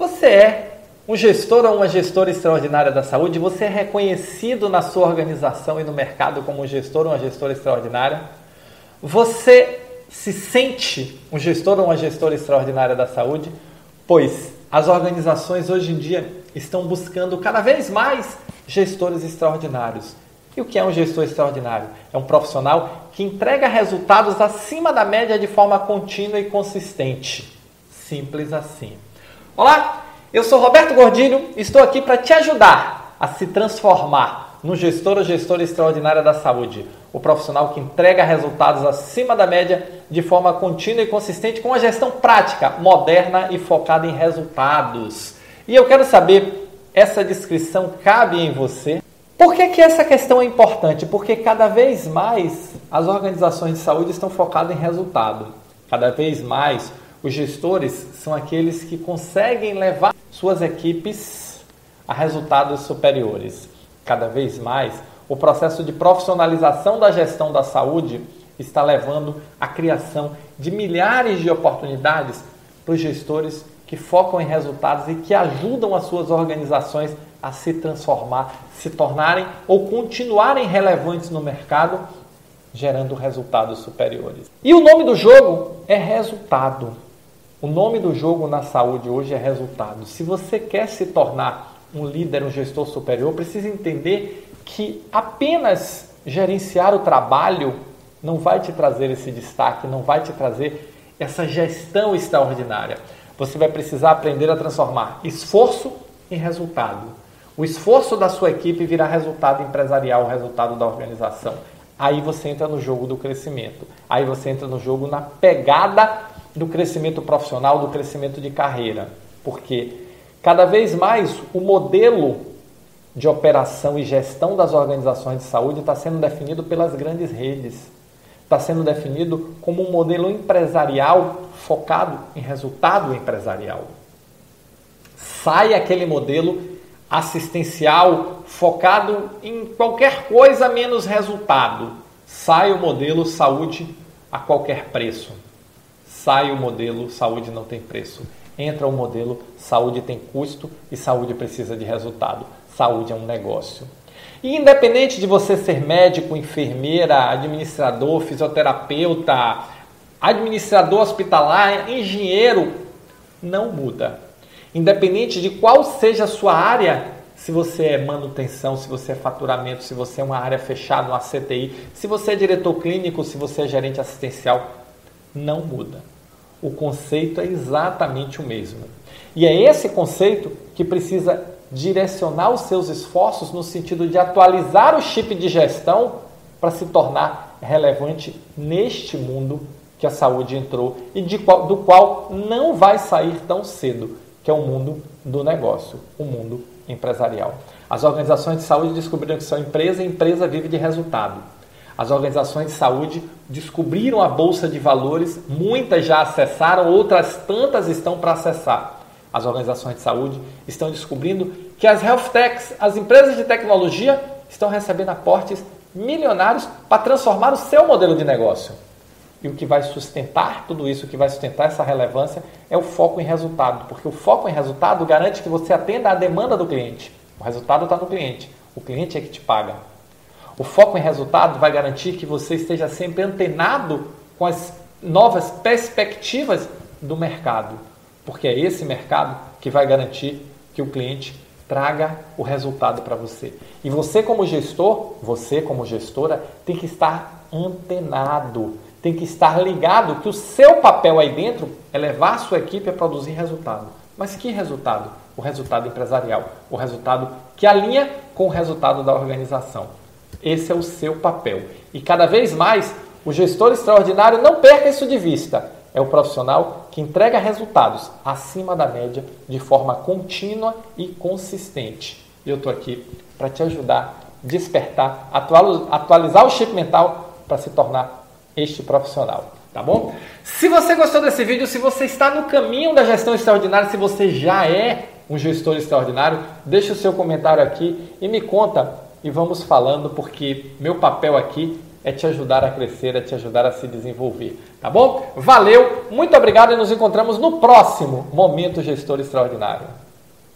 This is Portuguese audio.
Você é um gestor ou uma gestora extraordinária da saúde? Você é reconhecido na sua organização e no mercado como um gestor ou uma gestora extraordinária? Você se sente um gestor ou uma gestora extraordinária da saúde? Pois as organizações hoje em dia estão buscando cada vez mais gestores extraordinários. E o que é um gestor extraordinário? É um profissional que entrega resultados acima da média de forma contínua e consistente. Simples assim. Olá, eu sou Roberto Gordilho e estou aqui para te ajudar a se transformar no gestor ou gestora extraordinária da saúde. O profissional que entrega resultados acima da média de forma contínua e consistente com uma gestão prática, moderna e focada em resultados. E eu quero saber, essa descrição cabe em você? Por que, que essa questão é importante? Porque cada vez mais as organizações de saúde estão focadas em resultado. Cada vez mais os gestores são aqueles que conseguem levar suas equipes a resultados superiores. Cada vez mais o processo de profissionalização da gestão da saúde está levando à criação de milhares de oportunidades para os gestores que focam em resultados e que ajudam as suas organizações a se transformar, se tornarem ou continuarem relevantes no mercado, gerando resultados superiores. E o nome do jogo é resultado. O nome do jogo na saúde hoje é resultado. Se você quer se tornar um líder, um gestor superior, precisa entender que apenas gerenciar o trabalho não vai te trazer esse destaque, não vai te trazer essa gestão extraordinária você vai precisar aprender a transformar esforço em resultado. O esforço da sua equipe virá resultado empresarial, resultado da organização. Aí você entra no jogo do crescimento. Aí você entra no jogo na pegada do crescimento profissional, do crescimento de carreira. Porque cada vez mais o modelo de operação e gestão das organizações de saúde está sendo definido pelas grandes redes está sendo definido como um modelo empresarial focado em resultado empresarial. Sai aquele modelo assistencial focado em qualquer coisa menos resultado. Sai o modelo saúde a qualquer preço. Sai o modelo saúde não tem preço. Entra o modelo saúde tem custo e saúde precisa de resultado. Saúde é um negócio. E independente de você ser médico, enfermeira, administrador, fisioterapeuta, administrador hospitalar, engenheiro, não muda. Independente de qual seja a sua área, se você é manutenção, se você é faturamento, se você é uma área fechada, uma CTI, se você é diretor clínico, se você é gerente assistencial, não muda. O conceito é exatamente o mesmo. E é esse conceito que precisa direcionar os seus esforços no sentido de atualizar o chip de gestão para se tornar relevante neste mundo que a saúde entrou e qual, do qual não vai sair tão cedo, que é o mundo do negócio, o mundo empresarial. As organizações de saúde descobriram que são empresa e empresa vive de resultado. As organizações de saúde descobriram a bolsa de valores, muitas já acessaram, outras tantas estão para acessar as organizações de saúde estão descobrindo que as health techs, as empresas de tecnologia, estão recebendo aportes milionários para transformar o seu modelo de negócio. E o que vai sustentar tudo isso, o que vai sustentar essa relevância é o foco em resultado, porque o foco em resultado garante que você atenda à demanda do cliente. O resultado está no cliente, o cliente é que te paga. O foco em resultado vai garantir que você esteja sempre antenado com as novas perspectivas do mercado porque é esse mercado que vai garantir que o cliente traga o resultado para você. E você como gestor, você como gestora, tem que estar antenado, tem que estar ligado que o seu papel aí dentro é levar a sua equipe a produzir resultado. Mas que resultado? O resultado empresarial, o resultado que alinha com o resultado da organização. Esse é o seu papel. E cada vez mais, o gestor extraordinário não perca isso de vista é o profissional que entrega resultados acima da média de forma contínua e consistente. Eu estou aqui para te ajudar, despertar, atualizar o chip mental para se tornar este profissional. Tá bom? Se você gostou desse vídeo, se você está no caminho da gestão extraordinária, se você já é um gestor extraordinário, deixe o seu comentário aqui e me conta e vamos falando, porque meu papel aqui é te ajudar a crescer, é te ajudar a se desenvolver, tá bom? Valeu, muito obrigado e nos encontramos no próximo Momento Gestor Extraordinário.